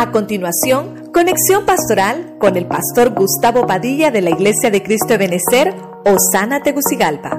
A continuación, conexión pastoral con el pastor Gustavo Padilla de la Iglesia de Cristo de Benecer, Osana Tegucigalpa.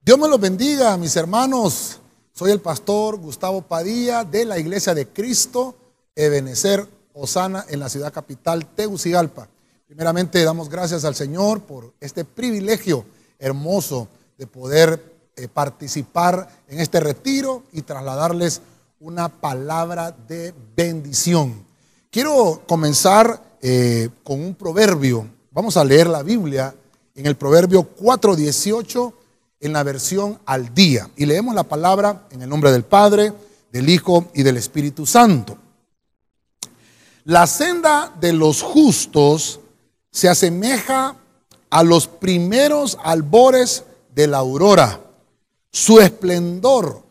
Dios me los bendiga, mis hermanos. Soy el pastor Gustavo Padilla de la Iglesia de Cristo, Ebenecer, Osana, en la ciudad capital, Tegucigalpa. Primeramente damos gracias al Señor por este privilegio hermoso de poder eh, participar en este retiro y trasladarles una palabra de bendición. Quiero comenzar eh, con un proverbio. Vamos a leer la Biblia en el proverbio 4.18 en la versión al día. Y leemos la palabra en el nombre del Padre, del Hijo y del Espíritu Santo. La senda de los justos se asemeja a los primeros albores de la aurora su esplendor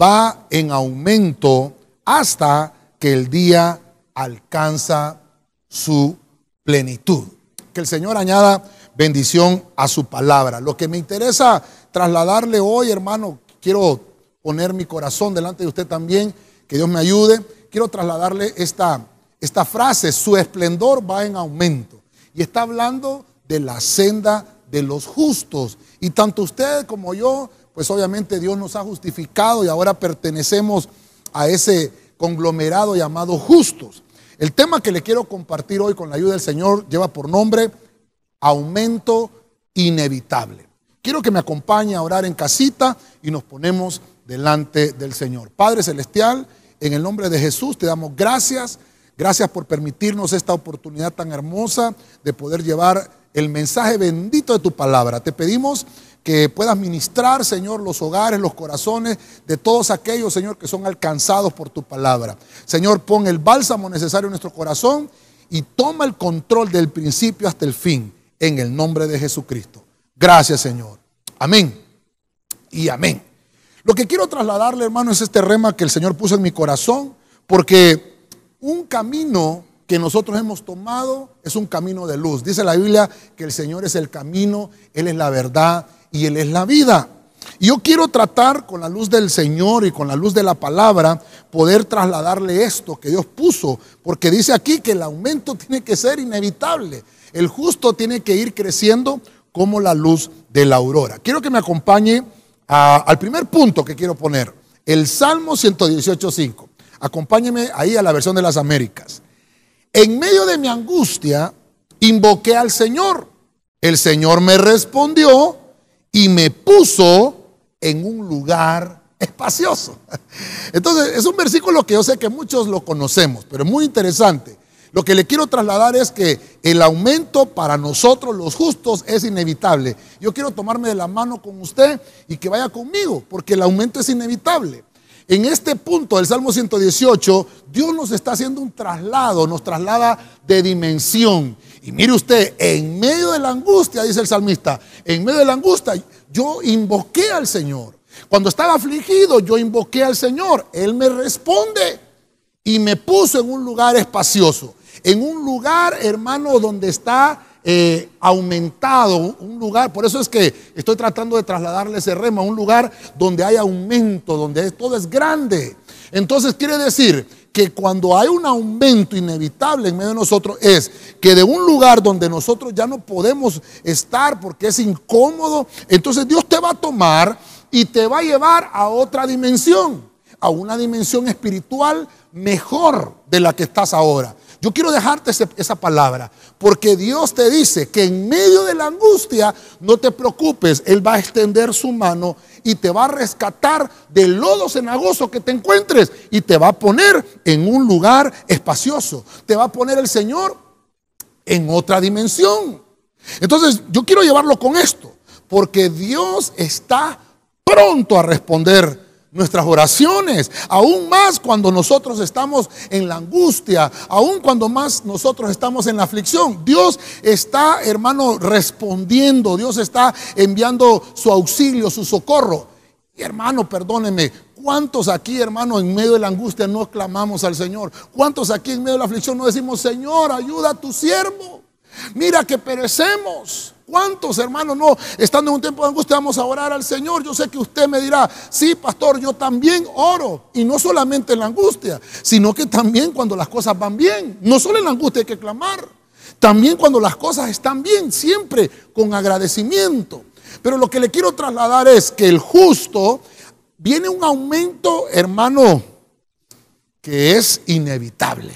va en aumento hasta que el día alcanza su plenitud. Que el Señor añada bendición a su palabra. Lo que me interesa trasladarle hoy, hermano, quiero poner mi corazón delante de usted también, que Dios me ayude. Quiero trasladarle esta, esta frase, su esplendor va en aumento. Y está hablando de la senda de los justos. Y tanto usted como yo pues obviamente Dios nos ha justificado y ahora pertenecemos a ese conglomerado llamado justos. El tema que le quiero compartir hoy con la ayuda del Señor lleva por nombre aumento inevitable. Quiero que me acompañe a orar en casita y nos ponemos delante del Señor. Padre Celestial, en el nombre de Jesús te damos gracias. Gracias por permitirnos esta oportunidad tan hermosa de poder llevar el mensaje bendito de tu palabra. Te pedimos que puedas ministrar, Señor, los hogares, los corazones de todos aquellos, Señor, que son alcanzados por tu palabra. Señor, pon el bálsamo necesario en nuestro corazón y toma el control del principio hasta el fin, en el nombre de Jesucristo. Gracias, Señor. Amén. Y amén. Lo que quiero trasladarle, hermano, es este rema que el Señor puso en mi corazón, porque un camino que nosotros hemos tomado es un camino de luz. Dice la Biblia que el Señor es el camino, Él es la verdad y Él es la vida. Y yo quiero tratar con la luz del Señor y con la luz de la palabra, poder trasladarle esto que Dios puso, porque dice aquí que el aumento tiene que ser inevitable. El justo tiene que ir creciendo como la luz de la aurora. Quiero que me acompañe al primer punto que quiero poner, el Salmo 118.5. Acompáñeme ahí a la versión de las Américas. En medio de mi angustia, invoqué al Señor. El Señor me respondió y me puso en un lugar espacioso. Entonces, es un versículo que yo sé que muchos lo conocemos, pero es muy interesante. Lo que le quiero trasladar es que el aumento para nosotros los justos es inevitable. Yo quiero tomarme de la mano con usted y que vaya conmigo, porque el aumento es inevitable. En este punto del Salmo 118, Dios nos está haciendo un traslado, nos traslada de dimensión. Y mire usted, en medio de la angustia, dice el salmista, en medio de la angustia yo invoqué al Señor. Cuando estaba afligido, yo invoqué al Señor. Él me responde y me puso en un lugar espacioso. En un lugar, hermano, donde está eh, aumentado, un lugar, por eso es que estoy tratando de trasladarle ese rema, un lugar donde hay aumento, donde todo es grande. Entonces quiere decir que cuando hay un aumento inevitable en medio de nosotros es que de un lugar donde nosotros ya no podemos estar porque es incómodo, entonces Dios te va a tomar y te va a llevar a otra dimensión, a una dimensión espiritual mejor de la que estás ahora. Yo quiero dejarte esa palabra, porque Dios te dice que en medio de la angustia no te preocupes, Él va a extender su mano y te va a rescatar del lodo cenagoso que te encuentres y te va a poner en un lugar espacioso. Te va a poner el Señor en otra dimensión. Entonces, yo quiero llevarlo con esto, porque Dios está pronto a responder nuestras oraciones, aún más cuando nosotros estamos en la angustia, aún cuando más nosotros estamos en la aflicción. Dios está, hermano, respondiendo, Dios está enviando su auxilio, su socorro. Y hermano, perdóneme, ¿cuántos aquí, hermano, en medio de la angustia no clamamos al Señor? ¿Cuántos aquí en medio de la aflicción no decimos, Señor, ayuda a tu siervo? Mira que perecemos. ¿Cuántos hermanos no, estando en un tiempo de angustia, vamos a orar al Señor? Yo sé que usted me dirá, sí, pastor, yo también oro. Y no solamente en la angustia, sino que también cuando las cosas van bien. No solo en la angustia hay que clamar, también cuando las cosas están bien, siempre con agradecimiento. Pero lo que le quiero trasladar es que el justo viene un aumento, hermano, que es inevitable.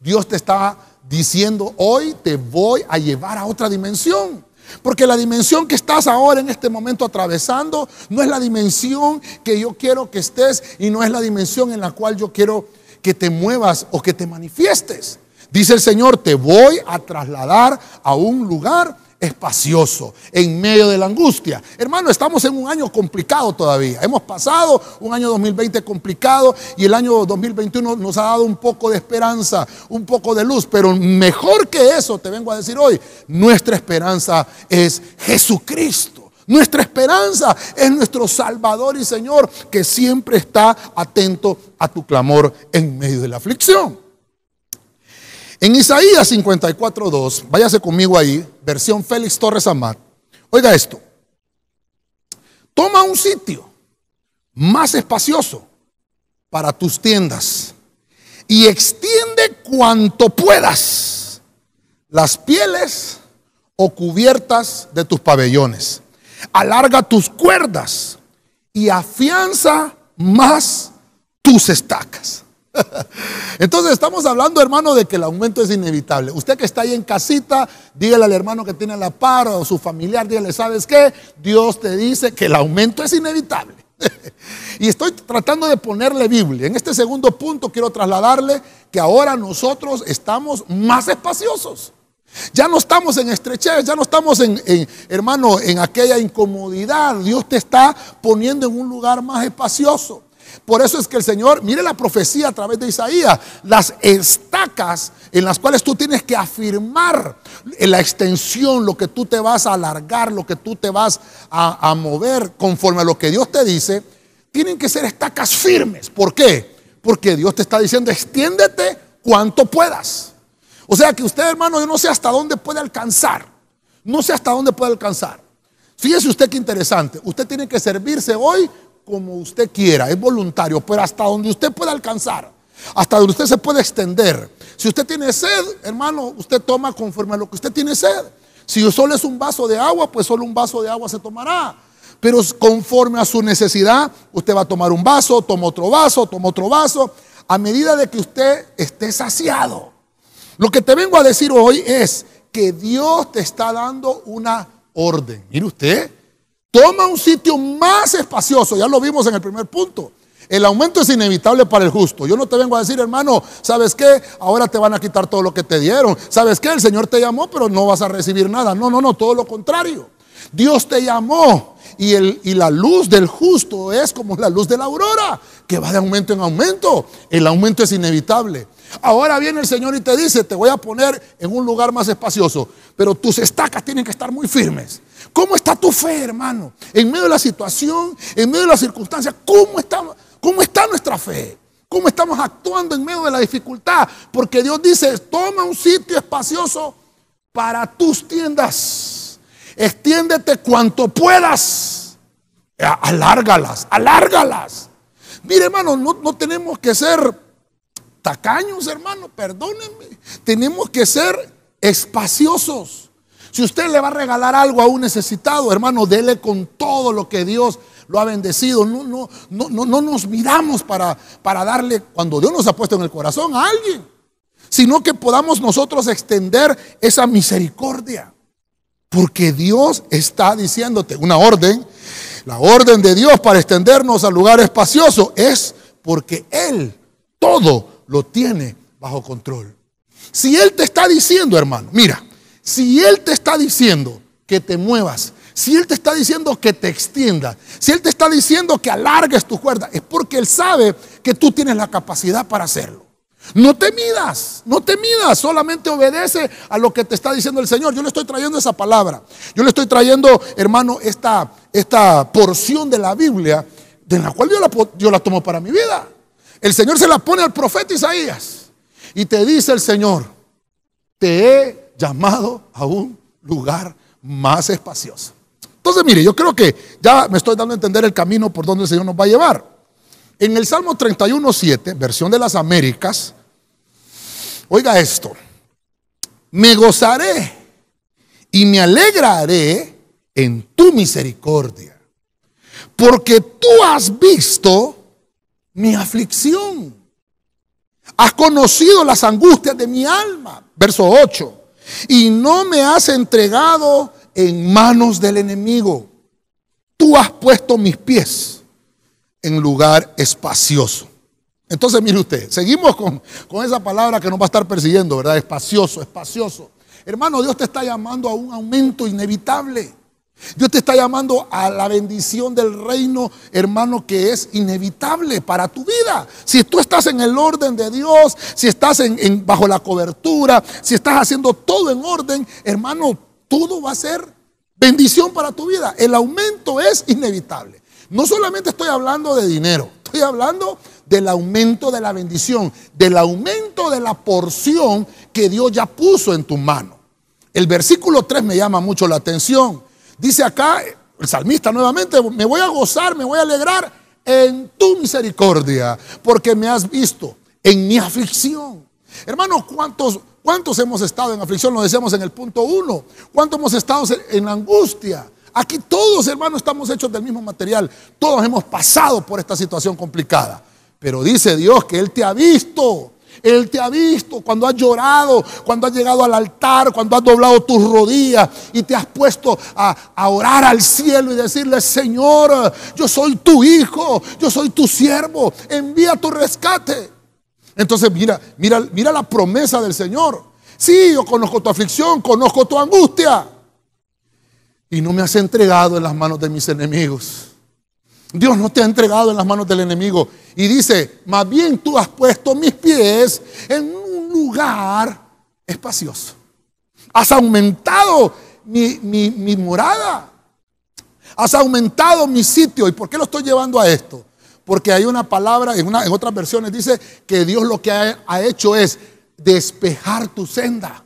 Dios te está diciendo, hoy te voy a llevar a otra dimensión. Porque la dimensión que estás ahora en este momento atravesando no es la dimensión que yo quiero que estés y no es la dimensión en la cual yo quiero que te muevas o que te manifiestes. Dice el Señor, te voy a trasladar a un lugar espacioso en medio de la angustia. Hermano, estamos en un año complicado todavía. Hemos pasado un año 2020 complicado y el año 2021 nos ha dado un poco de esperanza, un poco de luz, pero mejor que eso, te vengo a decir hoy, nuestra esperanza es Jesucristo. Nuestra esperanza es nuestro Salvador y Señor que siempre está atento a tu clamor en medio de la aflicción. En Isaías 54.2, váyase conmigo ahí, versión Félix Torres Amat. Oiga esto. Toma un sitio más espacioso para tus tiendas y extiende cuanto puedas las pieles o cubiertas de tus pabellones. Alarga tus cuerdas y afianza más tus estacas. Entonces estamos hablando, hermano, de que el aumento es inevitable. Usted que está ahí en casita, dígale al hermano que tiene la par o su familiar, dígale, ¿sabes qué? Dios te dice que el aumento es inevitable. y estoy tratando de ponerle Biblia. En este segundo punto quiero trasladarle que ahora nosotros estamos más espaciosos. Ya no estamos en estrechez, ya no estamos en, hermano, en aquella incomodidad. Dios te está poniendo en un lugar más espacioso. Por eso es que el Señor, mire la profecía a través de Isaías, las estacas en las cuales tú tienes que afirmar la extensión, lo que tú te vas a alargar, lo que tú te vas a, mover conforme a lo que Dios te dice, tienen que ser estacas firmes. ¿Por qué? Porque Dios te está diciendo, extiéndete cuanto puedas. O sea que usted, hermano, yo no sé hasta dónde puede alcanzar. No sé hasta dónde puede alcanzar. Fíjese usted qué interesante. Usted tiene que servirse hoy como usted quiera, es voluntario, pero hasta donde usted pueda alcanzar, hasta donde usted se puede extender. Si usted tiene sed, hermano, usted toma conforme a lo que usted tiene sed. Si solo es un vaso de agua, pues solo un vaso de agua se tomará. Pero conforme a su necesidad, usted va a tomar un vaso, toma otro vaso, toma otro vaso, a medida de que usted esté saciado. Lo que te vengo a decir hoy es que Dios te está dando una orden. Mire usted, Toma un sitio más espacioso, ya lo vimos en el primer punto. El aumento es inevitable para el justo. Yo no te vengo a decir, hermano, ¿sabes qué? Ahora te van a quitar todo lo que te dieron. ¿Sabes qué? El Señor te llamó, pero no vas a recibir nada. No, no, no, todo lo contrario. Dios te llamó y, el, y la luz del justo es como la luz de la aurora, que va de aumento en aumento. El aumento es inevitable. Ahora viene el Señor y te dice, te voy a poner en un lugar más espacioso, pero tus estacas tienen que estar muy firmes. ¿Cómo está tu fe, hermano? En medio de la situación, en medio de las circunstancias, ¿cómo está, cómo está nuestra fe? ¿Cómo estamos actuando en medio de la dificultad? Porque Dios dice, toma un sitio espacioso para tus tiendas. Extiéndete cuanto puedas. Alárgalas, alárgalas. Mire, hermano, no, no tenemos que ser tacaños, hermano, perdónenme. Tenemos que ser espaciosos. Si usted le va a regalar algo a un necesitado, hermano, dele con todo lo que Dios lo ha bendecido. No, no, no, no, no nos miramos para, para darle cuando Dios nos ha puesto en el corazón a alguien, sino que podamos nosotros extender esa misericordia. Porque Dios está diciéndote una orden. La orden de Dios para extendernos al lugar espacioso es porque Él todo lo tiene bajo control. Si Él te está diciendo, hermano, mira, si Él te está diciendo que te muevas, si Él te está diciendo que te extienda, si Él te está diciendo que alargues tu cuerda, es porque Él sabe que tú tienes la capacidad para hacerlo. No te midas, no te midas, solamente obedece a lo que te está diciendo el Señor. Yo le estoy trayendo esa palabra. Yo le estoy trayendo, hermano, esta, esta porción de la Biblia, de la cual yo la, yo la tomo para mi vida. El Señor se la pone al profeta Isaías y te dice el Señor, te he llamado a un lugar más espacioso. Entonces, mire, yo creo que ya me estoy dando a entender el camino por donde el Señor nos va a llevar. En el Salmo 31.7, versión de las Américas, oiga esto, me gozaré y me alegraré en tu misericordia, porque tú has visto mi aflicción, has conocido las angustias de mi alma, verso 8, y no me has entregado en manos del enemigo. Tú has puesto mis pies en lugar espacioso. Entonces, mire usted, seguimos con, con, esa palabra que nos va a estar persiguiendo, ¿verdad? Espacioso, espacioso. Hermano, Dios te está llamando a un aumento inevitable. Dios te está llamando a la bendición del reino, hermano, que es inevitable para tu vida. Si tú estás en el orden de Dios, si estás en, bajo la cobertura, si estás haciendo todo en orden, hermano, todo va a ser bendición para tu vida. El aumento es inevitable. No solamente estoy hablando de dinero, estoy hablando del aumento de la bendición, del aumento de la porción que Dios ya puso en tu mano. El versículo 3 me llama mucho la atención. Dice acá el salmista nuevamente, me voy a gozar, me voy a alegrar en tu misericordia, porque me has visto en mi aflicción. Hermano, ¿cuántos, ¿cuántos hemos estado en aflicción? Lo decíamos en el punto 1. ¿Cuántos hemos estado en angustia? Aquí todos, hermanos, estamos hechos del mismo material. Todos hemos pasado por esta situación complicada. Pero dice Dios que Él te ha visto. Él te ha visto cuando has llorado, cuando has llegado al altar, cuando has doblado tus rodillas y te has puesto a, orar al cielo y decirle, Señor, yo soy tu hijo, yo soy tu siervo, envía tu rescate. Entonces mira, mira, mira la promesa del Señor. Sí, yo conozco tu aflicción, conozco tu angustia y no me has entregado en las manos de mis enemigos. Dios no te ha entregado en las manos del enemigo. Y dice, más bien tú has puesto mis pies en un lugar espacioso. Has aumentado mi, morada. Has aumentado mi sitio. ¿Y por qué lo estoy llevando a esto? Porque hay una palabra, en, una, en otras versiones dice que Dios lo que ha hecho es despejar tu senda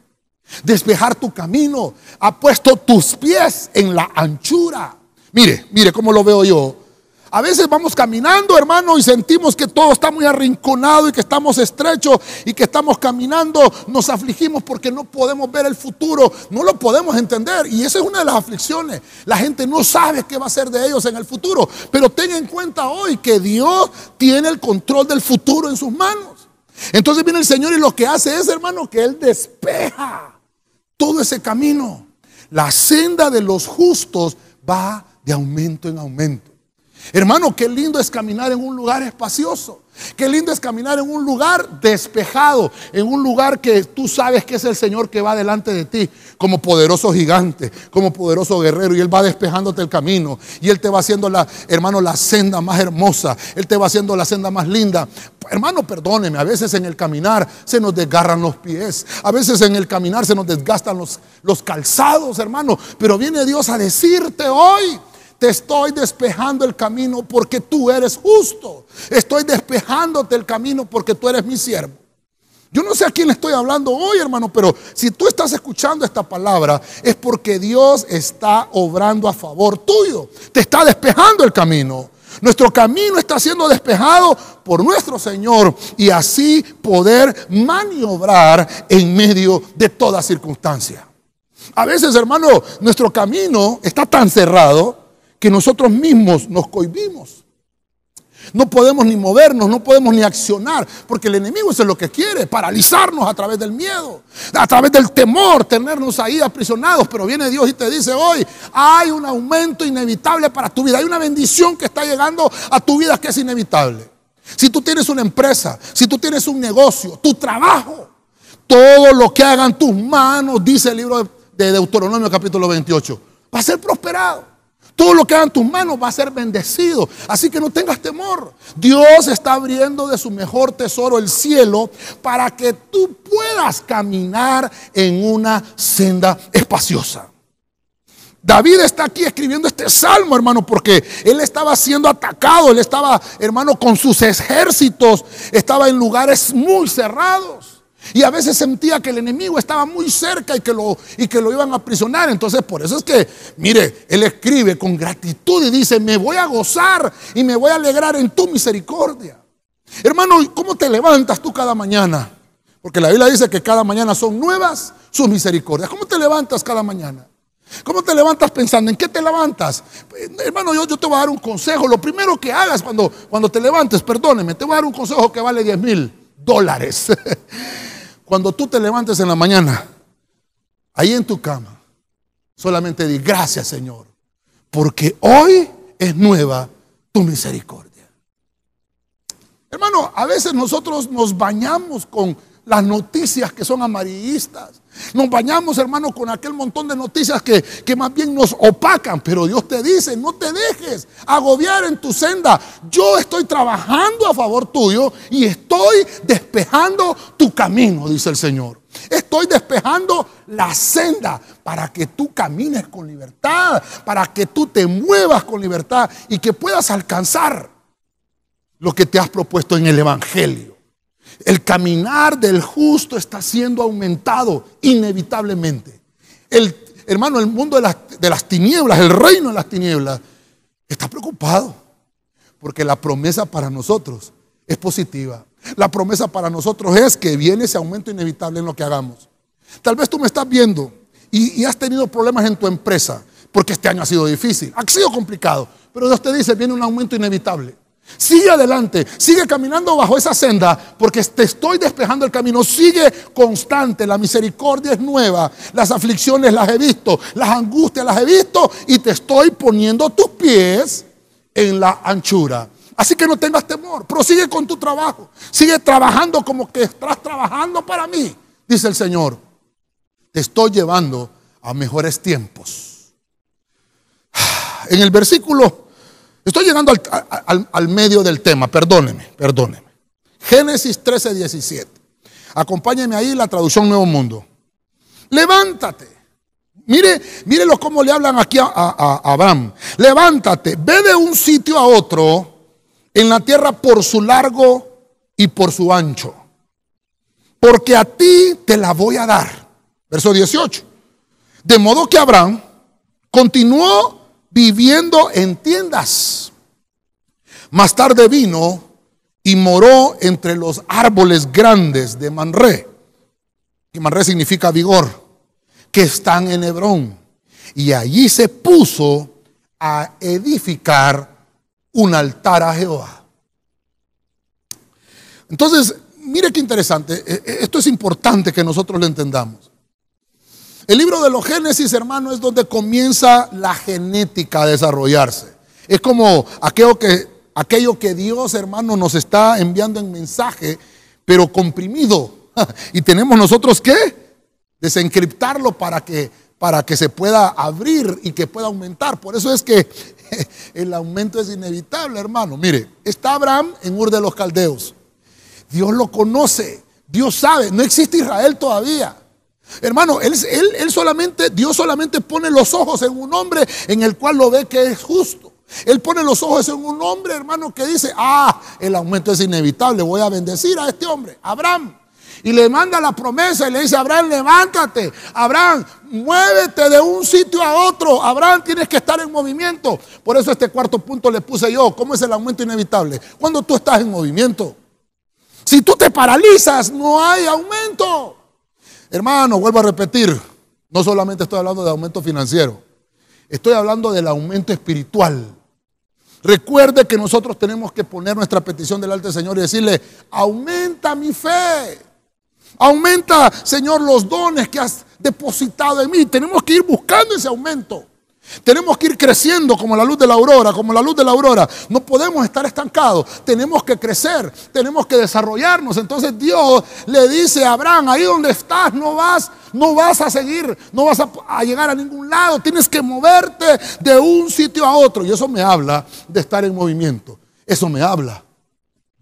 despejar tu camino, ha puesto tus pies en la anchura. Mire, mire cómo lo veo yo. A veces vamos caminando, hermano, y sentimos que todo está muy arrinconado y que estamos estrechos y que estamos caminando, nos afligimos porque no podemos ver el futuro, no lo podemos entender. Y esa es una de las aflicciones. La gente no sabe qué va a ser de ellos en el futuro. Pero ten en cuenta hoy que Dios tiene el control del futuro en sus manos. Entonces viene el Señor y lo que hace es, hermano, que Él despeja todo ese camino. La senda de los justos va de aumento en aumento. Hermano, qué lindo es caminar en un lugar espacioso. Qué lindo es caminar en un lugar despejado, en un lugar que tú sabes que es el Señor que va delante de ti, como poderoso gigante, como poderoso guerrero, y Él va despejándote el camino, y Él te va haciendo la, hermano, la senda más hermosa, Él te va haciendo la senda más linda. Hermano, perdóneme, a veces en el caminar se nos desgarran los pies, a veces en el caminar se nos desgastan los, los calzados, hermano, pero viene Dios a decirte hoy, te estoy despejando el camino porque tú eres justo. Estoy despejándote el camino porque tú eres mi siervo. Yo no sé a quién le estoy hablando hoy, hermano, pero si tú estás escuchando esta palabra es porque Dios está obrando a favor tuyo. Te está despejando el camino. Nuestro camino está siendo despejado por nuestro Señor y así poder maniobrar en medio de toda circunstancia. A veces, hermano, nuestro camino está tan cerrado que nosotros mismos nos cohibimos. No podemos ni movernos, no podemos ni accionar, porque el enemigo es lo que quiere, paralizarnos a través del miedo, a través del temor, tenernos ahí aprisionados. Pero viene Dios y te dice hoy, hay un aumento inevitable para tu vida, hay una bendición que está llegando a tu vida que es inevitable. Si tú tienes una empresa, si tú tienes un negocio, tu trabajo, todo lo que hagan tus manos, dice el libro de Deuteronomio capítulo 28, va a ser prosperado. Todo lo que hagan tus manos va a ser bendecido. Así que no tengas temor. Dios está abriendo de su mejor tesoro el cielo para que tú puedas caminar en una senda espaciosa. David está aquí escribiendo este salmo, hermano, porque él estaba siendo atacado, él estaba, hermano, con sus ejércitos, estaba en lugares muy cerrados. Y a veces sentía que el enemigo estaba muy cerca y que, lo, y que lo iban a aprisionar. Entonces por eso es que, mire, él escribe con gratitud y dice, me voy a gozar y me voy a alegrar en tu misericordia. Hermano, ¿cómo te levantas tú cada mañana? Porque la Biblia dice que cada mañana son nuevas sus misericordias. ¿Cómo te levantas cada mañana? ¿Cómo te levantas pensando? ¿En qué te levantas? Eh, hermano, yo, yo, te voy a dar un consejo. Lo primero que hagas cuando, cuando te levantes, perdóneme, te voy a dar un consejo que vale 10 mil dólares. Cuando tú te levantes en la mañana, ahí en tu cama, solamente di gracias Señor, porque hoy es nueva tu misericordia. Hermano, a veces nosotros nos bañamos con las noticias que son amarillistas. Nos bañamos, hermano, con aquel montón de noticias que, que, más bien nos opacan. Pero Dios te dice, no te dejes agobiar en tu senda. Yo estoy trabajando a favor tuyo y estoy despejando tu camino, dice el Señor. Estoy despejando la senda para que tú camines con libertad, para que tú te muevas con libertad y que puedas alcanzar lo que te has propuesto en el Evangelio. El caminar del justo está siendo aumentado inevitablemente. El, hermano, el mundo de las, de las tinieblas, el reino de las tinieblas, está preocupado. Porque la promesa para nosotros es positiva. La promesa para nosotros es que viene ese aumento inevitable en lo que hagamos. Tal vez tú me estás viendo y, y, has tenido problemas en tu empresa porque este año ha sido difícil, ha sido complicado, pero Dios te dice, viene un aumento inevitable. Sigue adelante, sigue caminando bajo esa senda porque te estoy despejando el camino. Sigue constante, la misericordia es nueva, las aflicciones las he visto, las angustias las he visto y te estoy poniendo tus pies en la anchura. Así que no tengas temor, prosigue con tu trabajo, sigue trabajando como que estás trabajando para mí, dice el Señor. Te estoy llevando a mejores tiempos. En el versículo Estoy llegando al, medio del tema, perdóneme, perdóneme. Génesis 13, 17. Acompáñeme ahí la traducción Nuevo Mundo. Levántate. Mire, mírelo cómo le hablan aquí a Abraham. Levántate, ve de un sitio a otro en la tierra por su largo y por su ancho. Porque a ti te la voy a dar. Verso 18. De modo que Abraham continuó viviendo en tiendas. Más tarde vino y moró entre los árboles grandes de Manré. Y Manré significa vigor, que están en Hebrón. Y allí se puso a edificar un altar a Jehová. Entonces, mire qué interesante. E, e, esto es importante que nosotros lo entendamos. El libro de los Génesis, hermano, es donde comienza la genética a desarrollarse. Es como aquello que, aquello que Dios, hermano, nos está enviando en mensaje, pero comprimido. Y tenemos nosotros que desencriptarlo para que, para que se pueda abrir y que pueda aumentar. Por eso es que el aumento es inevitable, hermano. Mire, está Abraham en Ur de los Caldeos. Dios lo conoce, Dios sabe, no existe Israel todavía. Hermano, él, él, solamente, Dios solamente pone los ojos en un hombre en el cual lo ve que es justo. Él pone los ojos en un hombre, hermano, que dice, ah, el aumento es inevitable, voy a bendecir a este hombre, Abraham. Y le manda la promesa y le dice, Abraham, levántate. Abraham, muévete de un sitio a otro. Abraham, tienes que estar en movimiento. Por eso este cuarto punto le puse yo. ¿Cómo es el aumento inevitable? Cuando tú estás en movimiento. Si tú te paralizas, no hay aumento. Hermano, vuelvo a repetir, no solamente estoy hablando de aumento financiero, estoy hablando del aumento espiritual. Recuerde que nosotros tenemos que poner nuestra petición delante del Señor y decirle, aumenta mi fe, aumenta, Señor, los dones que has depositado en mí. Tenemos que ir buscando ese aumento. Tenemos que ir creciendo como la luz de la aurora, como la luz de la aurora. No podemos estar estancados. Tenemos que crecer, tenemos que desarrollarnos. Entonces Dios le dice a Abraham, ahí donde estás no vas, no vas a seguir, no vas a, llegar a ningún lado. Tienes que moverte de un sitio a otro. Y eso me habla de estar en movimiento. Eso me habla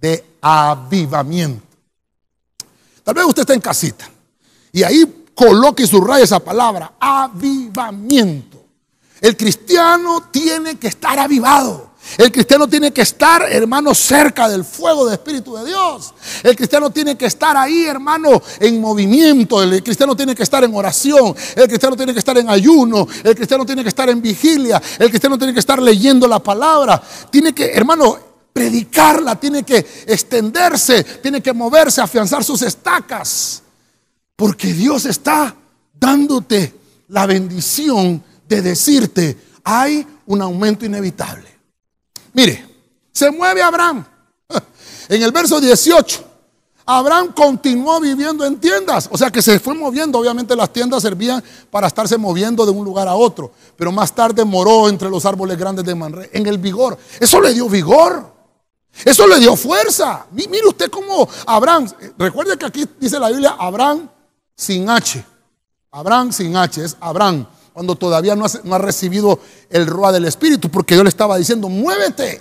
de avivamiento. Tal vez usted está en casita y ahí coloque y subraye esa palabra, avivamiento. El cristiano tiene que estar avivado. El cristiano tiene que estar, hermano, cerca del fuego del Espíritu de Dios. El cristiano tiene que estar ahí, hermano, en movimiento. El cristiano tiene que estar en oración. El cristiano tiene que estar en ayuno. El cristiano tiene que estar en vigilia. El cristiano tiene que estar leyendo la palabra. Tiene que, hermano, predicarla. Tiene que extenderse. Tiene que moverse, afianzar sus estacas. Porque Dios está dándote la bendición de decirte, hay un aumento inevitable. Mire, se mueve Abraham. En el verso 18, Abraham continuó viviendo en tiendas, o sea que se fue moviendo, obviamente las tiendas servían para estarse moviendo de un lugar a otro, pero más tarde moró entre los árboles grandes de Manré, en el vigor. Eso le dio vigor, eso le dio fuerza. Mire usted cómo Abraham, recuerde que aquí dice la Biblia, Abraham sin H, Abraham sin H, es Abraham cuando todavía no ha, recibido el roa del Espíritu, porque yo le estaba diciendo, muévete.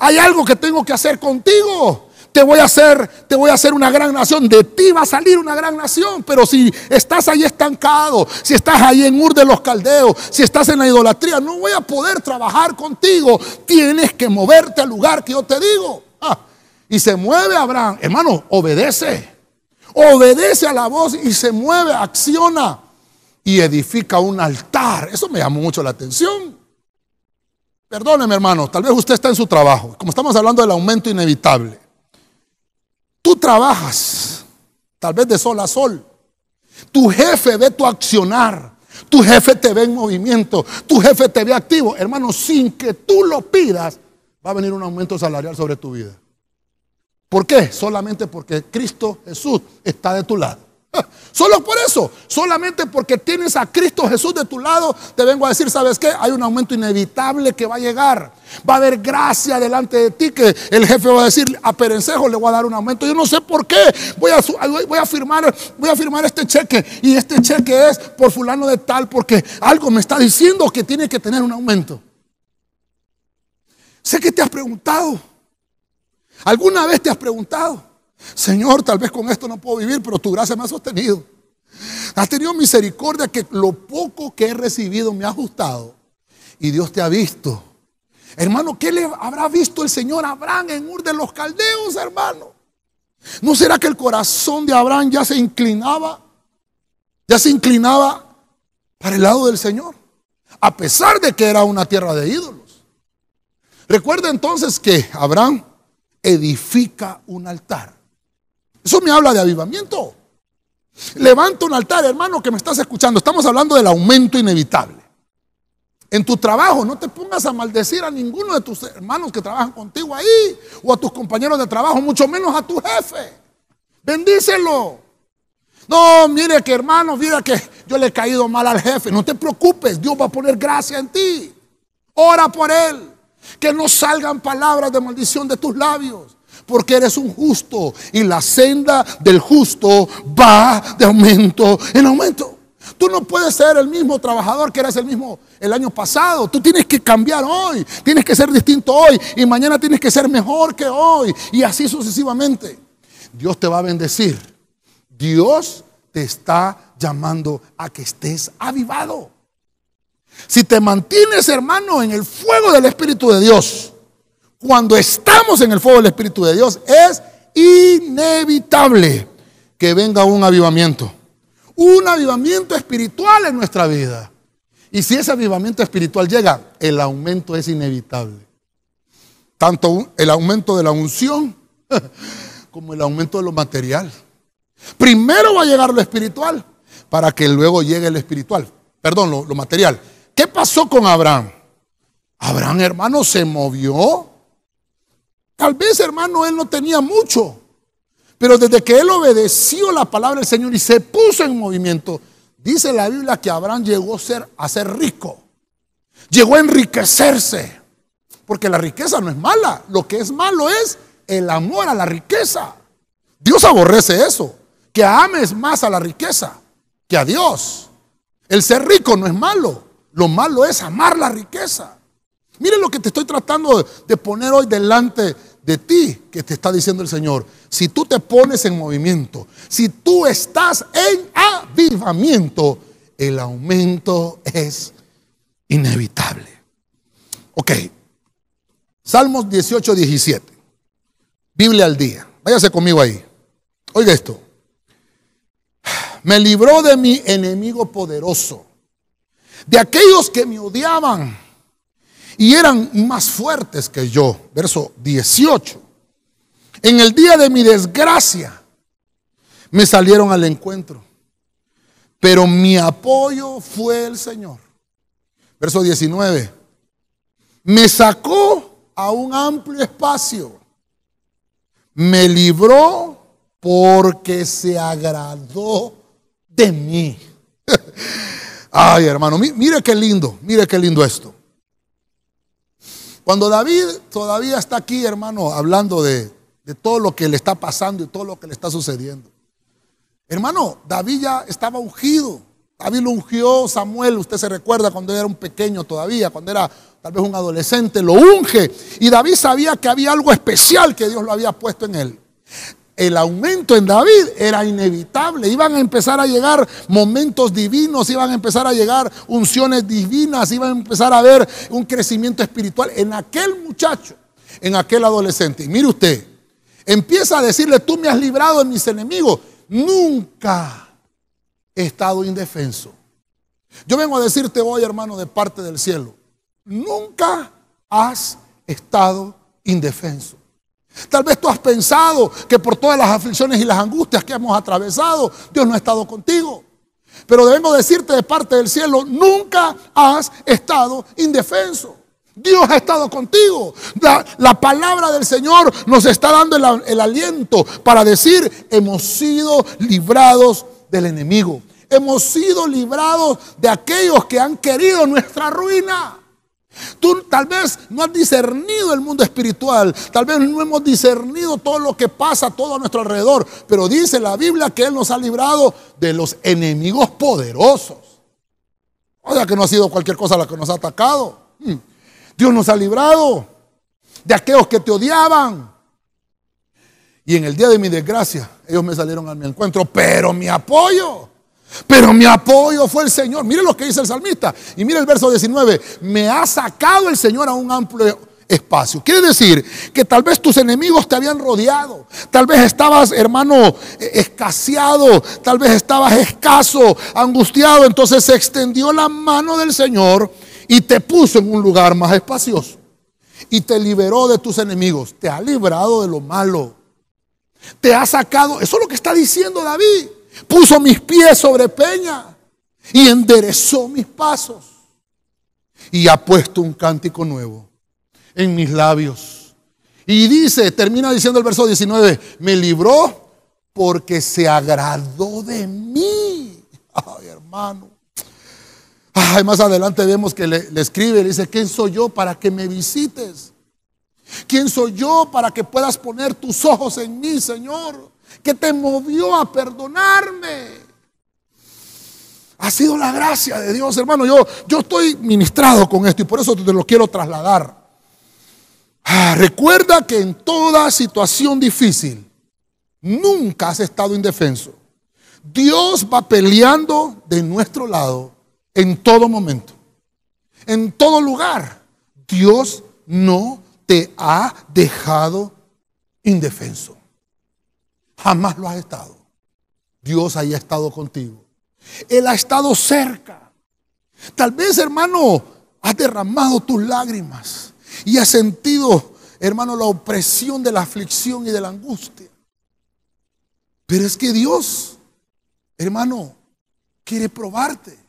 Hay algo que tengo que hacer contigo. Te voy a hacer, te voy a hacer una gran nación. De ti va a salir una gran nación. Pero si estás ahí estancado, si estás ahí en Ur de los Caldeos, si estás en la idolatría, no voy a poder trabajar contigo. Tienes que moverte al lugar que yo te digo. Ah, y se mueve Abraham. Hermano, obedece. Obedece a la voz y se mueve, acciona y edifica un altar. Eso me llamó mucho la atención. Perdóneme, hermano, tal vez usted está en su trabajo. Como estamos hablando del aumento inevitable. Tú trabajas, tal vez de sol a sol. Tu jefe ve tu accionar. Tu jefe te ve en movimiento. Tu jefe te ve activo. Hermano, sin que tú lo pidas, va a venir un aumento salarial sobre tu vida. ¿Por qué? Solamente porque Cristo Jesús está de tu lado. Solo por eso, solamente porque tienes a Cristo Jesús de tu lado, te vengo a decir, ¿sabes qué? Hay un aumento inevitable que va a llegar. Va a haber gracia delante de ti que el jefe va a decir, a Perencejo le voy a dar un aumento. Yo no sé por qué. Voy a, voy a, firmar, voy a firmar este cheque y este cheque es por fulano de tal porque algo me está diciendo que tiene que tener un aumento. Sé que te has preguntado. ¿Alguna vez te has preguntado? Señor, tal vez con esto no puedo vivir, pero tu gracia me ha sostenido. Has tenido misericordia que lo poco que he recibido me ha ajustado. Y Dios te ha visto. Hermano, ¿qué le habrá visto el Señor Abraham en Ur de los Caldeos, hermano? ¿No será que el corazón de Abraham ya se inclinaba? Ya se inclinaba para el lado del Señor. A pesar de que era una tierra de ídolos. Recuerda entonces que Abraham edifica un altar. Eso me habla de avivamiento. Levanta un altar, hermano, que me estás escuchando. Estamos hablando del aumento inevitable. En tu trabajo, no te pongas a maldecir a ninguno de tus hermanos que trabajan contigo ahí, o a tus compañeros de trabajo, mucho menos a tu jefe. Bendícelo. No, mire que hermano, mira que yo le he caído mal al jefe. No te preocupes, Dios va a poner gracia en ti. Ora por él. Que no salgan palabras de maldición de tus labios porque eres un justo y la senda del justo va de aumento en aumento. Tú no puedes ser el mismo trabajador que eras el mismo el año pasado. Tú tienes que cambiar hoy, tienes que ser distinto hoy y mañana tienes que ser mejor que hoy y así sucesivamente. Dios te va a bendecir. Dios te está llamando a que estés avivado. Si te mantienes, hermano, en el fuego del Espíritu de Dios, cuando estamos en el fuego del Espíritu de Dios, es inevitable que venga un avivamiento. Un avivamiento espiritual en nuestra vida. Y si ese avivamiento espiritual llega, el aumento es inevitable. Tanto el aumento de la unción como el aumento de lo material. Primero va a llegar lo espiritual para que luego llegue el espiritual. Perdón, lo, lo material. ¿Qué pasó con Abraham? Abraham, hermano, se movió Tal vez, hermano, él no tenía mucho, pero desde que él obedeció la palabra del Señor y se puso en movimiento, dice la Biblia que Abraham llegó a ser, a ser rico, llegó a enriquecerse, porque la riqueza no es mala, lo que es malo es el amor a la riqueza. Dios aborrece eso, que ames más a la riqueza que a Dios. El ser rico no es malo, lo malo es amar la riqueza. Mire lo que te estoy tratando de poner hoy delante de ti, que te está diciendo el Señor. Si tú te pones en movimiento, si tú estás en avivamiento, el aumento es inevitable. Ok, Salmos 18, 17. Biblia al día. Váyase conmigo ahí. Oiga esto. Me libró de mi enemigo poderoso, de aquellos que me odiaban y eran más fuertes que yo. Verso 18. En el día de mi desgracia me salieron al encuentro, pero mi apoyo fue el Señor. Verso 19. Me sacó a un amplio espacio. Me libró porque se agradó de mí. Ay, hermano, mire qué lindo, mire qué lindo esto. Cuando David todavía está aquí, hermano, hablando de, todo lo que le está pasando y todo lo que le está sucediendo. Hermano, David ya estaba ungido. David lo ungió Samuel, usted se recuerda cuando era un pequeño todavía, cuando era tal vez un adolescente, lo unge. Y David sabía que había algo especial que Dios lo había puesto en él el aumento en David era inevitable. Iban a empezar a llegar momentos divinos, iban a empezar a llegar unciones divinas, iban a empezar a ver un crecimiento espiritual en aquel muchacho, en aquel adolescente. Y mire usted, empieza a decirle, tú me has librado de mis enemigos. Nunca he estado indefenso. Yo vengo a decirte hoy, hermano, de parte del cielo, nunca has estado indefenso. Tal vez tú has pensado que por todas las aflicciones y las angustias que hemos atravesado, Dios no ha estado contigo. Pero debemos decirte de parte del cielo, nunca has estado indefenso. Dios ha estado contigo. La, palabra del Señor nos está dando el, el aliento para decir, hemos sido librados del enemigo. Hemos sido librados de aquellos que han querido nuestra ruina. Tú tal vez no has discernido el mundo espiritual, tal vez no hemos discernido todo lo que pasa todo a nuestro alrededor, pero dice la Biblia que Él nos ha librado de los enemigos poderosos. O sea que no ha sido cualquier cosa la que nos ha atacado. Hmm. Dios nos ha librado de aquellos que te odiaban. Y en el día de mi desgracia, ellos me salieron a mi encuentro, pero mi apoyo pero mi apoyo fue el Señor. Mire lo que dice el salmista. Y mire el verso 19. Me ha sacado el Señor a un amplio espacio. Quiere decir que tal vez tus enemigos te habían rodeado. Tal vez estabas, hermano, escaseado. Tal vez estabas escaso, angustiado. Entonces se extendió la mano del Señor y te puso en un lugar más espacioso. Y te liberó de tus enemigos. Te ha librado de lo malo. Te ha sacado. Eso es lo que está diciendo David puso mis pies sobre peña y enderezó mis pasos. Y ha puesto un cántico nuevo en mis labios. Y dice, termina diciendo el verso 19, me libró porque se agradó de mí. Ay, hermano. Ay, más adelante vemos que le, escribe, le dice, ¿quién soy yo para que me visites? ¿Quién soy yo para que puedas poner tus ojos en mí, Señor? Que te movió a perdonarme. Ha sido la gracia de Dios, hermano. Yo, yo estoy ministrado con esto y por eso te lo quiero trasladar. Ah, recuerda que en toda situación difícil nunca has estado indefenso. Dios va peleando de nuestro lado en todo momento. En todo lugar. Dios no te ha dejado indefenso. Jamás lo has estado. Dios haya estado contigo. Él ha estado cerca. Tal vez, hermano, has derramado tus lágrimas y has sentido, hermano, la opresión de la aflicción y de la angustia. Pero es que Dios, hermano, quiere probarte.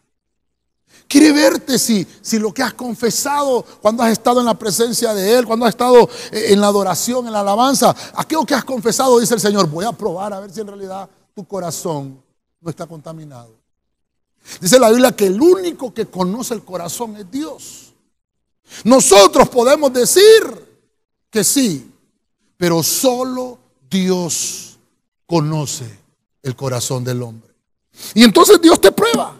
Quiere verte si, si lo que has confesado cuando has estado en la presencia de Él, cuando has estado eh, en la adoración, en la alabanza, aquello que has confesado, dice el Señor, voy a probar a ver si en realidad tu corazón no está contaminado. Dice la Biblia que el único que conoce el corazón es Dios. Nosotros podemos decir que sí, pero solo Dios conoce el corazón del hombre. Y entonces Dios te prueba.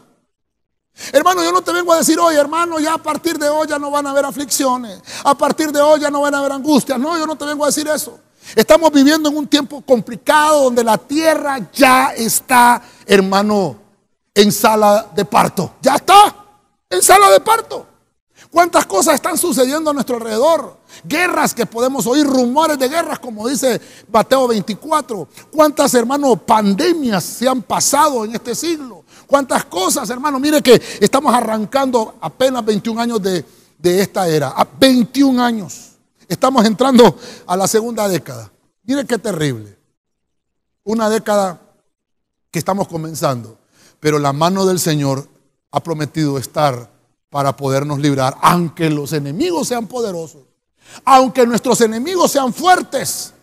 Hermano, yo no te vengo a decir hoy, hermano, ya a partir de hoy ya no van a haber aflicciones. A partir de hoy ya no van a haber angustias. No, yo no te vengo a decir eso. Estamos viviendo en un tiempo complicado donde la tierra ya está, hermano, en sala de parto. Ya está en sala de parto. ¿Cuántas cosas están sucediendo a nuestro alrededor? Guerras que podemos oír, rumores de guerras, como dice Mateo 24. ¿Cuántas, hermanos, pandemias se han pasado en este siglo? ¿Cuántas cosas, hermano? Mire que estamos arrancando apenas 21 años de, de esta era. A 21 años. Estamos entrando a la segunda década. Mire qué terrible. Una década que estamos comenzando. Pero la mano del Señor ha prometido estar para podernos librar, aunque los enemigos sean poderosos, aunque nuestros enemigos sean fuertes.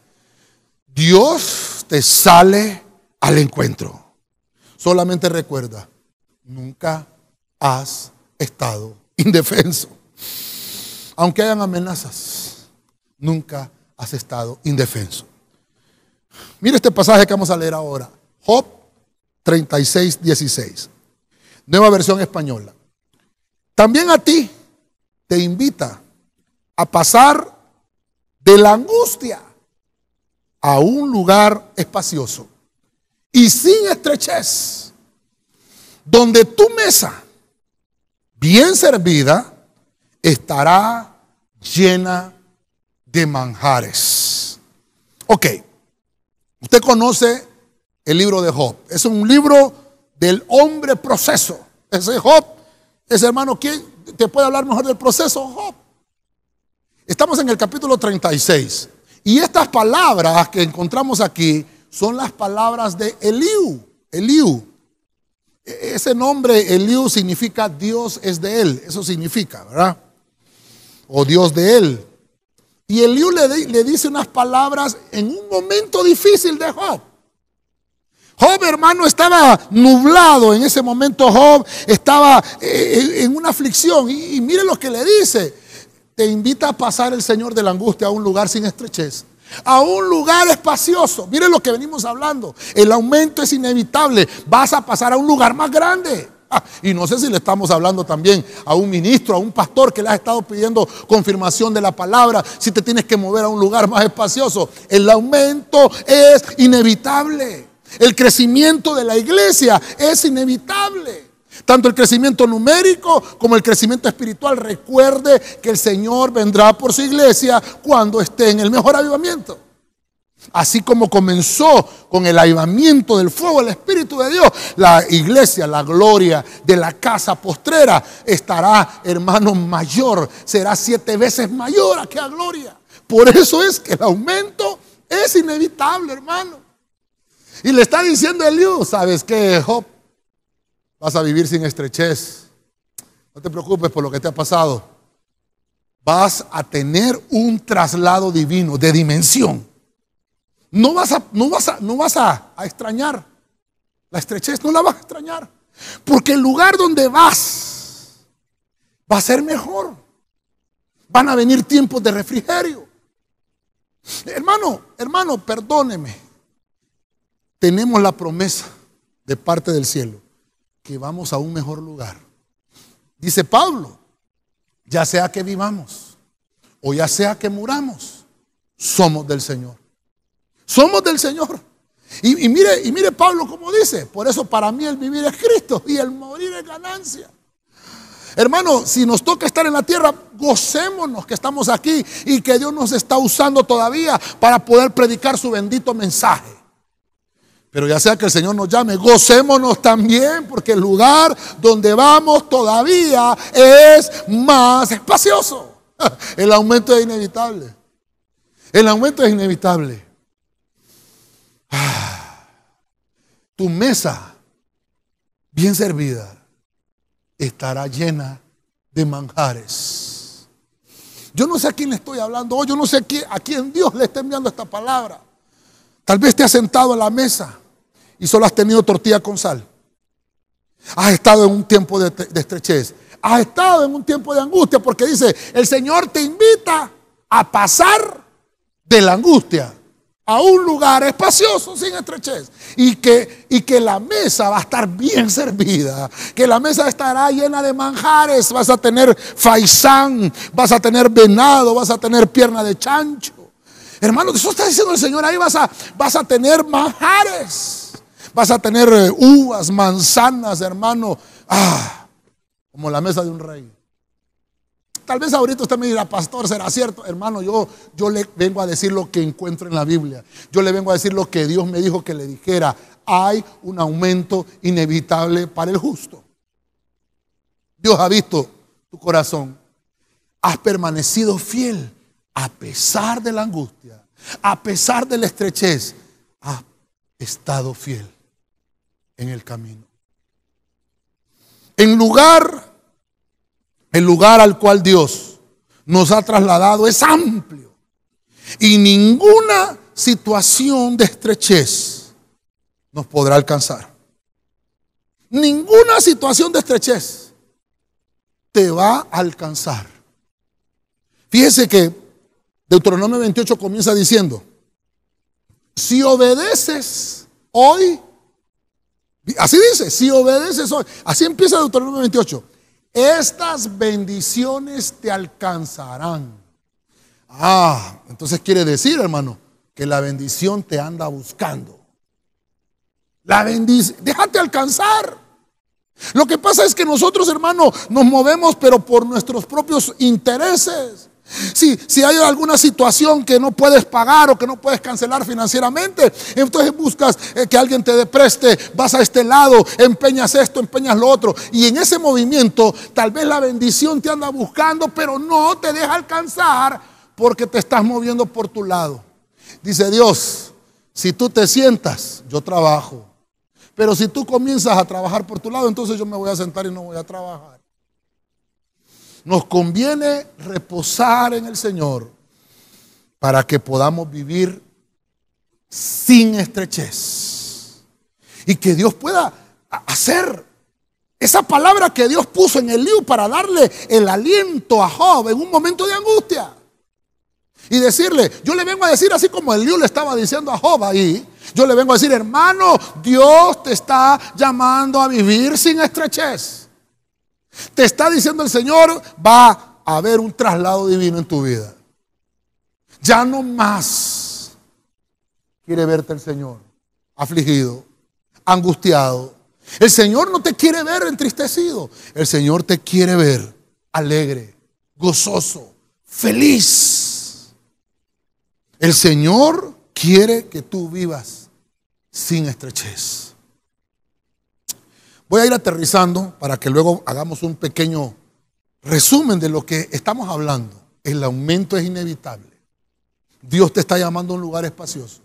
Dios te sale al encuentro. Solamente recuerda, nunca has estado indefenso. Aunque hayan amenazas, nunca has estado indefenso. Mire este pasaje que vamos a leer ahora. Job 36, 16. Nueva versión española. También a ti te invita a pasar de la angustia a un lugar espacioso y sin estrechez, donde tu mesa, bien servida, estará llena de manjares. Ok, usted conoce el libro de Job. Es un libro del hombre proceso. Ese Job, ese hermano, ¿quién te puede hablar mejor del proceso? Job. Estamos en el capítulo 36. Y estas palabras que encontramos aquí son las palabras de Eliú. Eliú. E-, ese nombre, Eliú, significa Dios es de él. Eso significa, ¿verdad? O Dios de él. Y Eliú le, dice unas palabras en un momento difícil de Job. Job, hermano, estaba nublado en ese momento. Job estaba eh, en una aflicción. Y, y mire lo que le dice. Te invita a pasar el Señor de la angustia a un lugar sin estrechez a un lugar espacioso. Miren lo que venimos hablando. El aumento es inevitable. Vas a pasar a un lugar más grande. Ah, y no sé si le estamos hablando también a un ministro, a un pastor que le ha estado pidiendo confirmación de la palabra, si te tienes que mover a un lugar más espacioso. El aumento es inevitable. El crecimiento de la iglesia es inevitable. Tanto el crecimiento numérico como el crecimiento espiritual. Recuerde que el Señor vendrá por su iglesia cuando esté en el mejor avivamiento. Así como comenzó con el avivamiento del fuego del Espíritu de Dios, la iglesia, la gloria de la casa postrera estará, hermano, mayor. Será siete veces mayor a que a gloria. Por eso es que el aumento es inevitable, hermano. Y le está diciendo Eliú, ¿sabes qué, Job? Vas a vivir sin estrechez. No te preocupes por lo que te ha pasado. Vas a tener un traslado divino de dimensión. No vas a, no vas a, no vas a, extrañar. La estrechez no la vas a extrañar. Porque el lugar donde vas va a ser mejor. Van a venir tiempos de refrigerio. Hermano, hermano, perdóneme. Tenemos la promesa de parte del cielo que vamos a un mejor lugar. Dice Pablo, ya sea que vivamos o ya sea que muramos, somos del Señor. Somos del Señor. Y, mire, y mire Pablo como dice, por eso para mí el vivir es Cristo y el morir es ganancia. Hermano, si nos toca estar en la tierra, gocémonos que estamos aquí y que Dios nos está usando todavía para poder predicar su bendito mensaje. Pero ya sea que el Señor nos llame, gocémonos también, porque el lugar donde vamos todavía es más espacioso. El aumento es inevitable. El aumento es inevitable. Tu mesa, bien servida, estará llena de manjares. Yo no sé a quién le estoy hablando hoy, yo no sé a quién Dios le está enviando esta palabra. Tal vez te has sentado a la mesa y solo has tenido tortilla con sal. Has estado en un tiempo de, estrechez. Has estado en un tiempo de angustia porque dice, el Señor te invita a pasar de la angustia a un lugar espacioso sin estrechez y que, y que la mesa va a estar bien servida, que la mesa estará llena de manjares, vas a tener faisán, vas a tener venado, vas a tener pierna de chancho. Hermano, eso está diciendo el Señor, ahí vas a, vas a tener manjares. Vas a tener eh, uvas, manzanas, hermano. Ah, como la mesa de un rey. tal vez ahorita usted me dirá, pastor, ¿será cierto? Hermano, yo, yo le vengo a decir lo que encuentro en la Biblia. Yo le vengo a decir lo que Dios me dijo que le dijera. Hay un aumento inevitable para el justo. Dios ha visto tu corazón. Has permanecido fiel a pesar de la angustia, a pesar de la estrechez. Has estado fiel en el camino. En lugar, el lugar al cual Dios nos ha trasladado es amplio y ninguna situación de estrechez nos podrá alcanzar. Ninguna situación de estrechez te va a alcanzar. Fíjese que Deuteronomio 28 comienza diciendo, si obedeces hoy Así dice, si obedeces hoy. Así empieza Deuteronomio 28. Estas bendiciones te alcanzarán. Ah, entonces quiere decir, hermano, que la bendición te anda buscando. La bendición, déjate alcanzar. Lo que pasa es que nosotros, hermano, nos movemos, pero por nuestros propios intereses. Si, si hay alguna situación que no puedes pagar o que no puedes cancelar financieramente, entonces buscas eh, que alguien te preste, vas a este lado, empeñas esto, empeñas lo otro. Y en ese movimiento tal vez la bendición te anda buscando, pero no te deja alcanzar porque te estás moviendo por tu lado. Dice Dios, si tú te sientas, yo trabajo. Pero si tú comienzas a trabajar por tu lado, entonces yo me voy a sentar y no voy a trabajar. Nos conviene reposar en el Señor para que podamos vivir sin estrechez. Y que Dios pueda hacer esa palabra que Dios puso en el libro para darle el aliento a Job en un momento de angustia. Y decirle, yo le vengo a decir así como el lío le estaba diciendo a Job ahí, yo le vengo a decir, hermano, Dios te está llamando a vivir sin estrechez. Te está diciendo el Señor, va a haber un traslado divino en tu vida. Ya no más quiere verte el Señor afligido, angustiado. El Señor no te quiere ver entristecido. El Señor te quiere ver alegre, gozoso, feliz. El Señor quiere que tú vivas sin estrechez. Voy a ir aterrizando para que luego hagamos un pequeño resumen de lo que estamos hablando. El aumento es inevitable. Dios te está llamando a un lugar espacioso.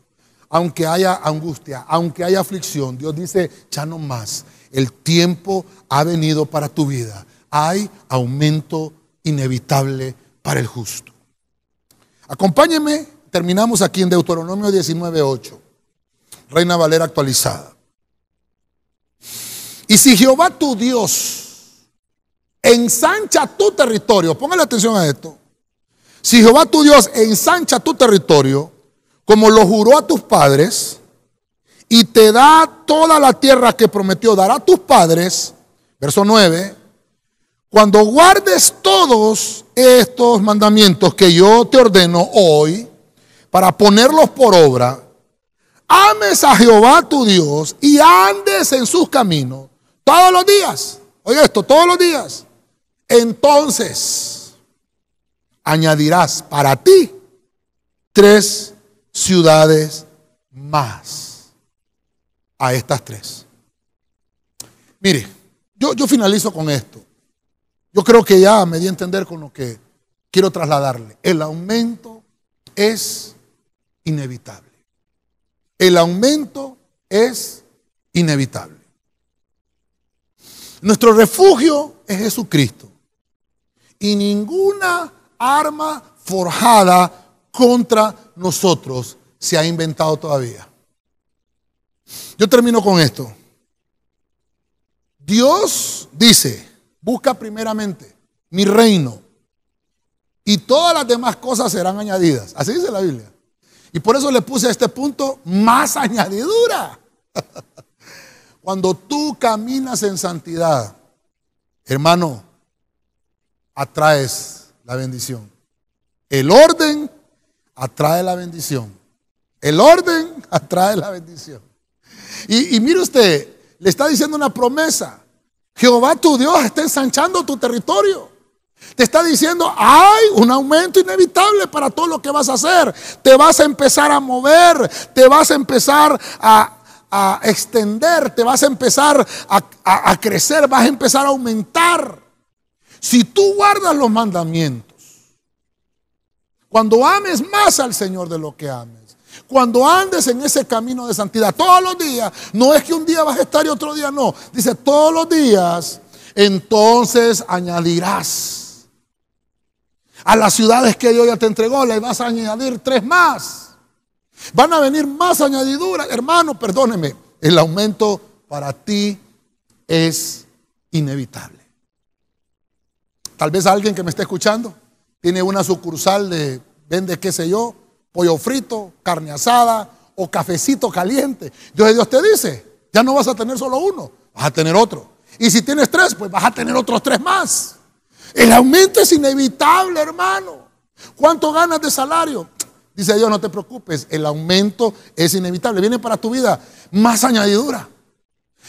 Aunque haya angustia, aunque haya aflicción, Dios dice, ya no más. El tiempo ha venido para tu vida. Hay aumento inevitable para el justo. Acompáñeme, terminamos aquí en Deuteronomio 19.8, Reina Valera actualizada. Y si Jehová tu Dios ensancha tu territorio, póngale atención a esto. Si Jehová tu Dios ensancha tu territorio, como lo juró a tus padres, y te da toda la tierra que prometió dar a tus padres, verso 9, cuando guardes todos estos mandamientos que yo te ordeno hoy, para ponerlos por obra, ames a Jehová tu Dios y andes en sus caminos todos los días. Oye esto, todos los días. Entonces, añadirás para ti tres ciudades más a estas tres. Mire, yo, yo finalizo con esto. Yo creo que ya me di a entender con lo que quiero trasladarle. El aumento es inevitable. El aumento es inevitable. Nuestro refugio es Jesucristo. Y ninguna arma forjada contra nosotros se ha inventado todavía. Yo termino con esto. Dios dice, busca primeramente mi reino y todas las demás cosas serán añadidas. Así dice la Biblia. Y por eso le puse a este punto más añadidura. Cuando tú caminas en santidad, hermano, atraes la bendición. El orden atrae la bendición. El orden atrae la bendición. Y, mire usted, le está diciendo una promesa. Jehová tu Dios está ensanchando tu territorio. Te está diciendo, hay un aumento inevitable para todo lo que vas a hacer. Te vas a empezar a mover, te vas a empezar a, extender, te vas a empezar a crecer, vas a empezar a aumentar. Si tú guardas los mandamientos, cuando ames más al Señor de lo que ames, cuando andes en ese camino de santidad todos los días, no es que un día vas a estar y otro día no, dice todos los días, entonces añadirás a las ciudades que Dios ya te entregó, le vas a añadir tres más. Van a venir más añadiduras, hermano, perdóneme, el aumento para ti es inevitable. Tal vez alguien que me esté escuchando tiene una sucursal de, vende qué sé yo, pollo frito, carne asada o cafecito caliente. Entonces Dios te dice, ya no vas a tener solo uno, vas a tener otro. Y si tienes tres, pues vas a tener otros tres más. El aumento es inevitable, hermano. ¿Cuánto ganas de salario? Dice Dios, no te preocupes, el aumento es inevitable. Viene para tu vida más añadidura.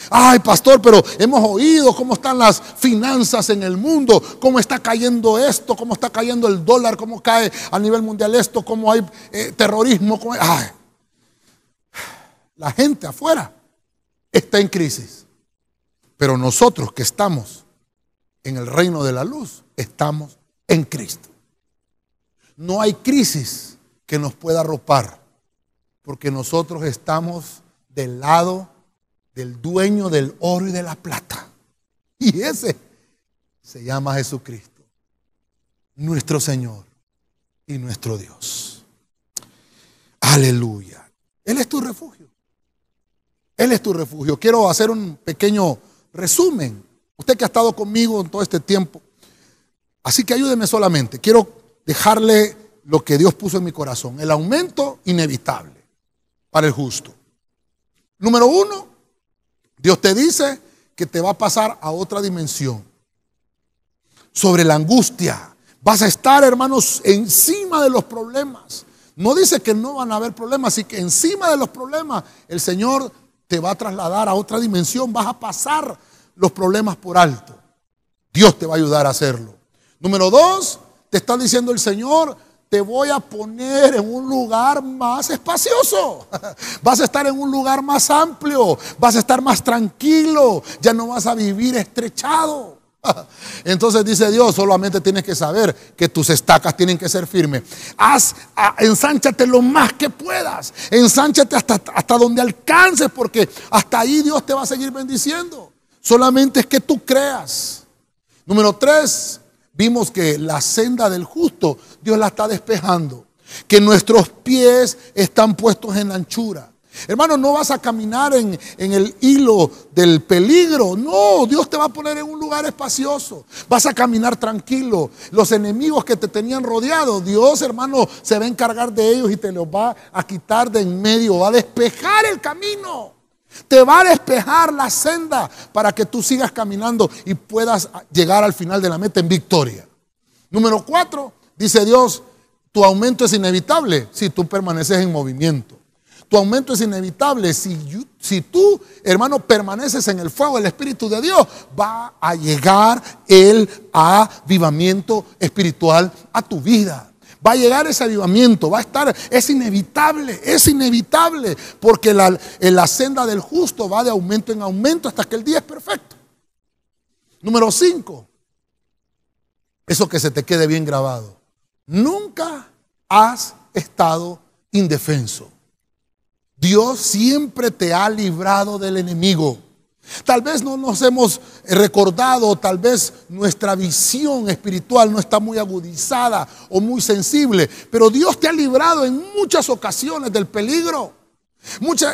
Ay, pastor, pero hemos oído cómo están las finanzas en el mundo, cómo está cayendo esto, cómo está cayendo el dólar, cómo cae a nivel mundial esto, cómo hay eh, terrorismo. Ay. La gente afuera está en crisis. Pero nosotros que estamos en el reino de la luz, estamos en Cristo. No hay crisis que nos pueda arropar, porque nosotros estamos del lado del dueño del oro y de la plata. Y ese se llama Jesucristo, nuestro Señor y nuestro Dios. Aleluya. Él es tu refugio. Él es tu refugio. Quiero hacer un pequeño resumen. Usted que ha estado conmigo en todo este tiempo. Así que ayúdeme solamente. Quiero dejarle lo que Dios puso en mi corazón. El aumento inevitable para el justo. Número uno, Dios te dice que te va a pasar a otra dimensión. Sobre la angustia. Vas a estar, hermanos, encima de los problemas. No dice que no van a haber problemas, sino que encima de los problemas el Señor te va a trasladar a otra dimensión. Vas a pasar los problemas por alto. Dios te va a ayudar a hacerlo. Número dos, te está diciendo el Señor, te voy a poner en un lugar más espacioso. Vas a estar en un lugar más amplio. Vas a estar más tranquilo. Ya no vas a vivir estrechado. Entonces dice Dios, solamente tienes que saber que tus estacas tienen que ser firmes. Haz, ensánchate lo más que puedas. Ensánchate hasta, hasta donde alcances, porque hasta ahí Dios te va a seguir bendiciendo. Solamente es que tú creas. Número tres, vimos que la senda del justo Dios la está despejando, que nuestros pies están puestos en anchura. Hermano, no vas a caminar en, en, el hilo del peligro. No, Dios te va a poner en un lugar espacioso. Vas a caminar tranquilo. Los enemigos que te tenían rodeado, Dios, hermano, se va a encargar de ellos y te los va a quitar de en medio. Va a despejar el camino. Te va a despejar la senda para que tú sigas caminando y puedas llegar al final de la meta en victoria. Número cuatro, dice Dios, tu aumento es inevitable si tú permaneces en movimiento. Tu aumento es inevitable si, tú, hermano, permaneces en el fuego del Espíritu de Dios. Va a llegar el avivamiento espiritual a tu vida. Va a llegar ese avivamiento, va a estar, es inevitable, es inevitable, porque la, la senda del justo va de aumento en aumento hasta que el día es perfecto. Número 5, eso que se te quede bien grabado. Nunca has estado indefenso. Dios siempre te ha librado del enemigo. Tal vez no nos hemos recordado, tal vez nuestra visión espiritual no está muy agudizada o muy sensible, pero Dios te ha librado en muchas ocasiones del peligro.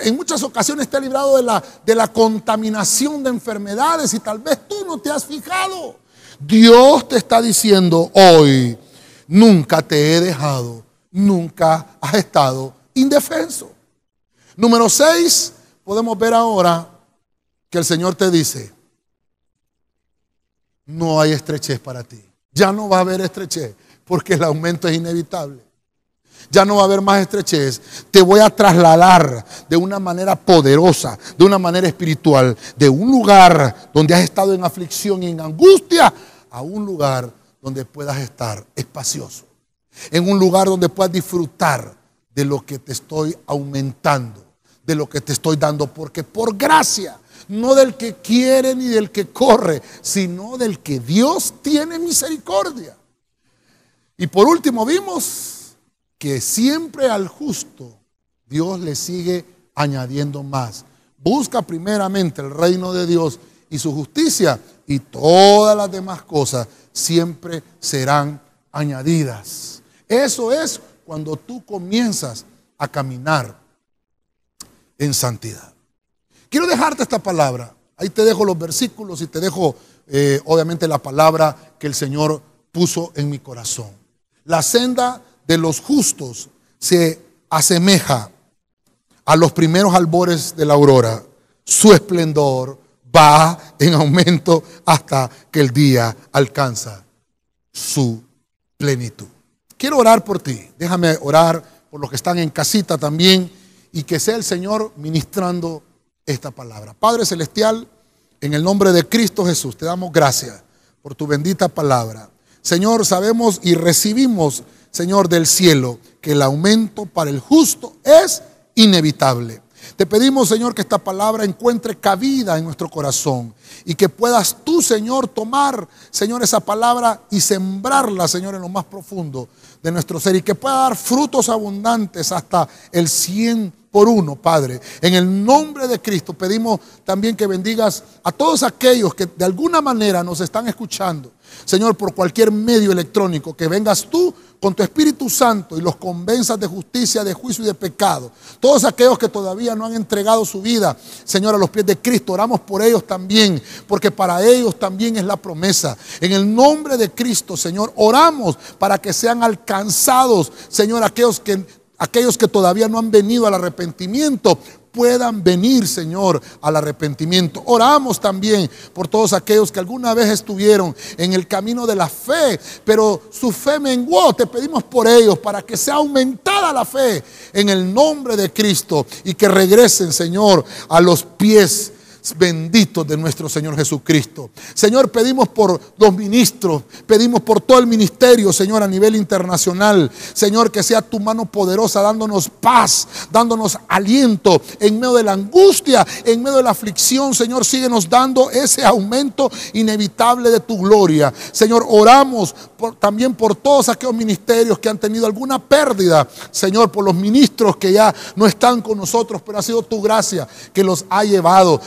en muchas ocasiones te ha librado de la, de la contaminación de enfermedades y tal vez tú no te has fijado. Dios te está diciendo hoy, nunca te he dejado, nunca has estado indefenso. Número 6, podemos ver ahora que el Señor te dice, no hay estrechez para ti. Ya no va a haber estrechez porque el aumento es inevitable. Ya no va a haber más estrechez. Te voy a trasladar de una manera poderosa, de una manera espiritual, de un lugar donde has estado en aflicción y en angustia, a un lugar donde puedas estar espacioso. En un lugar donde puedas disfrutar de lo que te estoy aumentando, de lo que te estoy dando, porque por gracia, no del que quiere ni del que corre, sino del que Dios tiene misericordia. Y por último vimos que siempre al justo Dios le sigue añadiendo más. Busca primeramente el reino de Dios y su justicia y todas las demás cosas siempre serán añadidas. Eso es cuando tú comienzas a caminar en santidad. Quiero dejarte esta palabra. Ahí te dejo los versículos y te dejo eh, obviamente la palabra que el Señor puso en mi corazón. La senda de los justos se asemeja a los primeros albores de la aurora. Su esplendor va en aumento hasta que el día alcanza su plenitud. Quiero orar por ti. Déjame orar por los que están en casita también y que sea el Señor ministrando esta palabra. Padre Celestial, en el nombre de Cristo Jesús, te damos gracias por tu bendita palabra. Señor, sabemos y recibimos, Señor, del cielo, que el aumento para el justo es inevitable. Te pedimos, Señor, que esta palabra encuentre cabida en nuestro corazón y que puedas tú, Señor, tomar, Señor, esa palabra y sembrarla, Señor, en lo más profundo de nuestro ser y que pueda dar frutos abundantes hasta el 100 por uno, Padre. En el nombre de Cristo pedimos también que bendigas a todos aquellos que de alguna manera nos están escuchando. Señor, por cualquier medio electrónico, que vengas tú con tu Espíritu Santo y los convenzas de justicia, de juicio y de pecado. Todos aquellos que todavía no han entregado su vida, Señor, a los pies de Cristo, oramos por ellos también, porque para ellos también es la promesa. En el nombre de Cristo, Señor, oramos para que sean alcanzados, Señor, aquellos que aquellos que todavía no han venido al arrepentimiento puedan venir, Señor, al arrepentimiento. Oramos también por todos aquellos que alguna vez estuvieron en el camino de la fe, pero su fe menguó. Te pedimos por ellos para que sea aumentada la fe en el nombre de Cristo y que regresen, Señor, a los pies benditos de nuestro Señor Jesucristo. Señor, pedimos por los ministros, pedimos por todo el ministerio, Señor, a nivel internacional. Señor, que sea tu mano poderosa dándonos paz, dándonos aliento en medio de la angustia, en medio de la aflicción. Señor, síguenos dando ese aumento inevitable de tu gloria. Señor, oramos también por todos aquellos ministerios que han tenido alguna pérdida. Señor, por los ministros que ya no están con nosotros, pero ha sido tu gracia que los ha llevado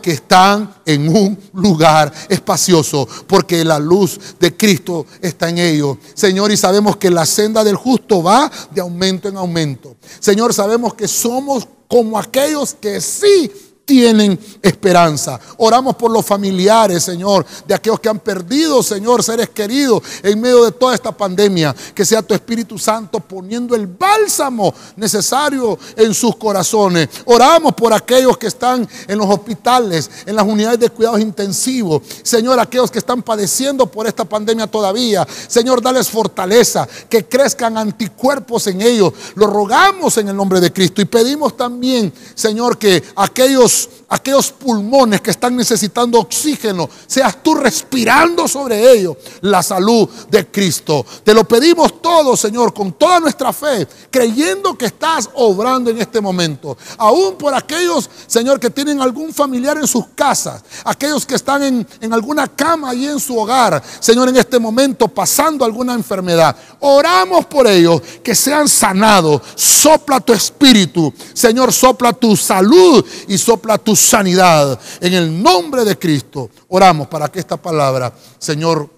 que están en un lugar espacioso porque la luz de Cristo está en ellos. Señor, y sabemos que la senda del justo va de aumento en aumento. Señor, sabemos que somos como aquellos que sí tienen esperanza. Oramos por los familiares, Señor, de aquellos que han perdido, Señor, seres queridos en medio de toda esta pandemia. Que sea tu Espíritu Santo poniendo el bálsamo necesario en sus corazones. Oramos por aquellos que están en los hospitales, en las unidades de cuidados intensivos. Señor, aquellos que están padeciendo por esta pandemia todavía. Señor, dales fortaleza, que crezcan anticuerpos en ellos. Lo rogamos en el nombre de Cristo y pedimos también, Señor, que aquellos Deus aquellos, pulmones que están necesitando oxígeno, seas tú respirando sobre ellos la salud de Cristo. Te lo pedimos todo, Señor, con toda nuestra fe, creyendo que estás obrando en este momento. Aún por aquellos, Señor, que tienen algún familiar en sus casas, aquellos que están en, en alguna cama ahí en su hogar, Señor, en este momento pasando alguna enfermedad. Oramos por ellos, que sean sanados. Sopla tu espíritu, Señor, sopla tu salud y sopla tu sanidad. En el nombre de Cristo oramos para que esta palabra, Señor,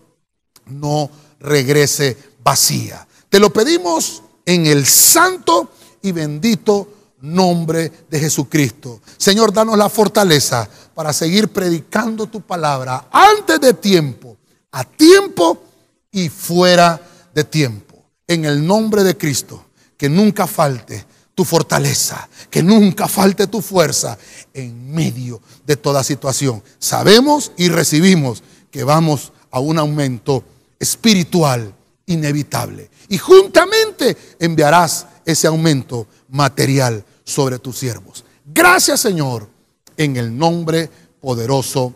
no regrese vacía. Te lo pedimos en el santo y bendito nombre de Jesucristo. Señor, danos la fortaleza para seguir predicando tu palabra antes de tiempo, a tiempo y fuera de tiempo. En el nombre de Cristo, que nunca falte tu fortaleza, que nunca falte tu fuerza en medio de toda situación. Sabemos y recibimos que vamos a un aumento espiritual inevitable. Y juntamente enviarás ese aumento material sobre tus siervos. Gracias Señor, en el nombre poderoso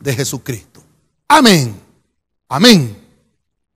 de Jesucristo. Amén. Amén.